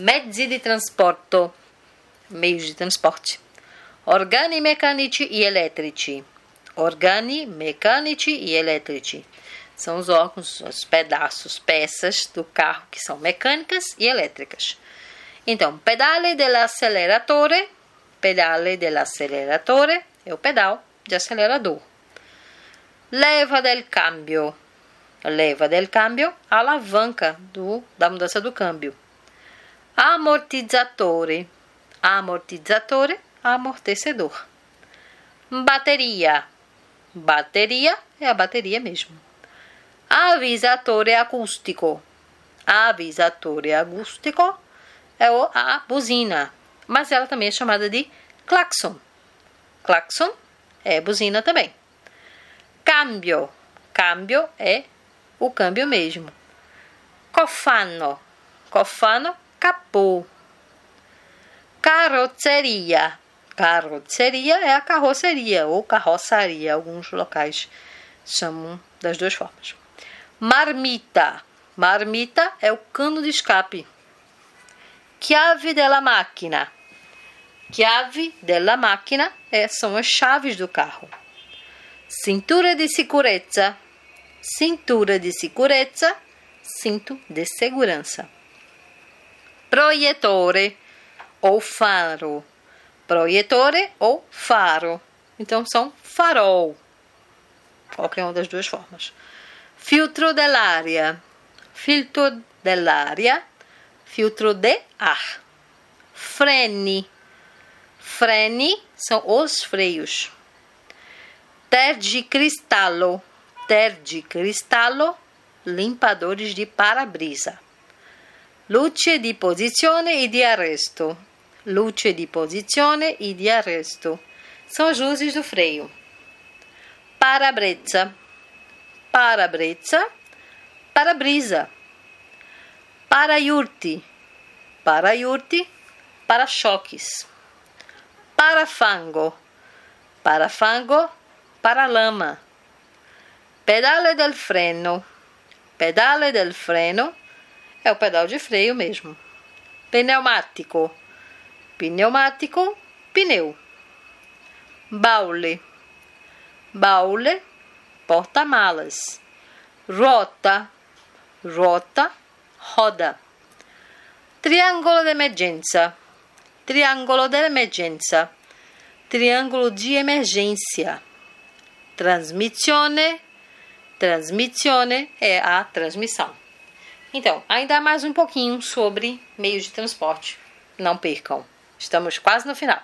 mezzi di trasporto, meios de transporte. Organi mecânici e elétrici. Organi mecânici e elétrici. São os órgãos, os pedaços, peças do carro que são mecânicas e elétricas. Então, pedale dell'acceleratore, pedale dell'acceleratore é o pedal de acelerador. Leva del cambio, leva del cambio, alavanca do, da mudança do câmbio. Amortizzatore, amortizzatore, amortecedor. Bateria, bateria é a bateria mesmo. Avisatore acústico, avisatore acústico é a buzina, mas ela também é chamada de claxon. Claxon é buzina também. Câmbio, câmbio é o câmbio mesmo. Cofano, cofano, capô. Carroceria, carroceria é a carroceria ou carroçaria, alguns locais chamam das duas formas. Marmita, marmita é o cano de escape. Chiave della macchina, chiave della macchina é, são as chaves do carro. Cintura de segurança. Cintura de segurança. Cinto de segurança. Proiettore ou faro. Proiettore ou faro. Então são farol. Qualquer uma das duas formas. Filtro dell'aria. Filtro dell'aria. Filtro de ar. Freni. Freni são os freios tergicristallo, tergicristallo, limpadores de para-brisa. Luce di posizione e di arresto. Luce di posizione e di arresto. São as luzes do freio. Para-brezza. Para-brezza. Para-brisa. Para-iurti. Para-iurti. Para-choques. Para-fango. Para-fango paralama. Pedale del freno. Pedale del freno é o pedal de freio mesmo. Pneumático. Pneumático, pneu. Baule. Baule, porta-malas. Rota. Rota, roda. Triangolo de emergência. Triangolo de emergência. Triângulo de emergência. Transmissione. Transmissione é a transmissão. Então, ainda mais um pouquinho sobre meios de transporte. Não percam. Estamos quase no final.